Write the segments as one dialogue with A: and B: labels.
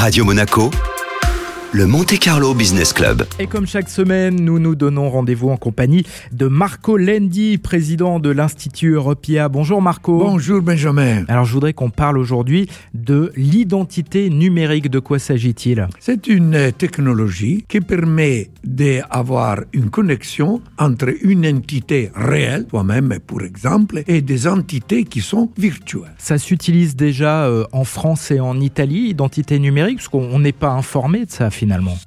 A: Radio Monaco, le Monte Carlo Business Club.
B: Et comme chaque semaine, nous nous donnons rendez-vous en compagnie de Marco Lendi, président de l'Institut Europea. Bonjour Marco.
C: Bonjour Benjamin.
B: Alors je voudrais qu'on parle aujourd'hui de l'identité numérique. De quoi s'agit-il?
C: C'est une technologie qui permet d'avoir une connexion entre une entité réelle, toi-même pour exemple, et des entités qui sont virtuelles.
B: Ça s'utilise déjà euh, en France et en Italie, identité numérique, parce qu'on n'est pas informé de ça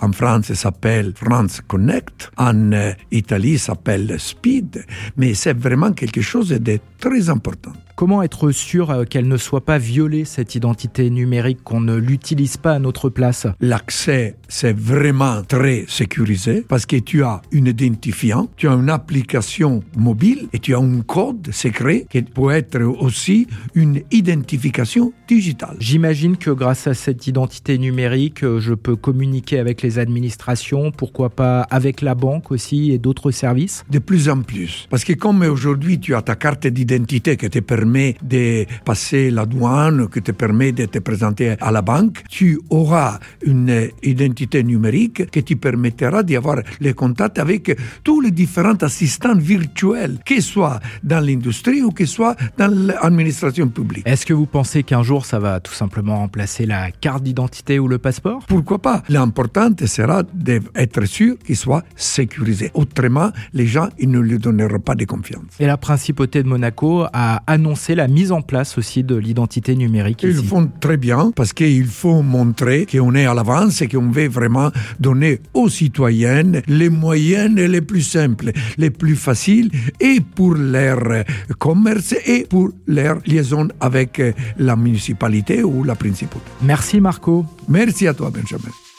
C: En France, ça s'appelle France Connect. En euh, Italie, ça s'appelle Speed. Mais c'est vraiment quelque chose de très important.
B: Comment être sûr euh, qu'elle ne soit pas violée, cette identité numérique, qu'on ne l'utilise pas à notre place?
C: L'accès, c'est vraiment très sécurisé parce que tu as une identifiant, tu as une application mobile et tu as un code secret qui peut être aussi une identification digitale.
B: J'imagine que grâce à cette identité numérique, euh, je peux communiquer avec les administrations, pourquoi pas avec la banque aussi et d'autres services?
C: De plus en plus. Parce que comme aujourd'hui tu as ta carte d'identité qui te permet de passer la douane, qui te permet de te présenter à la banque, tu auras une identité numérique qui te permettra d'avoir les contacts avec tous les différents assistants virtuels, qu'ils soient dans l'industrie ou qu'ils soient dans l'administration publique.
B: Est-ce que vous pensez qu'un jour ça va tout simplement remplacer la carte d'identité ou le passeport?
C: Pourquoi pas? L'important sera d'être sûr qu'il soit sécurisé. Autrement, les gens ils ne lui donneront pas de confiance.
B: Et la principauté de Monaco a annoncé la mise en place aussi de l'identité numérique.
C: Ils
B: ici.
C: font très bien parce qu'il faut montrer qu'on est à l'avance et qu'on veut vraiment donner aux citoyennes les moyens les plus simples, les plus faciles et pour leur commerce et pour leur liaison avec la municipalité ou la principauté.
B: Merci Marco.
C: Merci à toi Benjamin.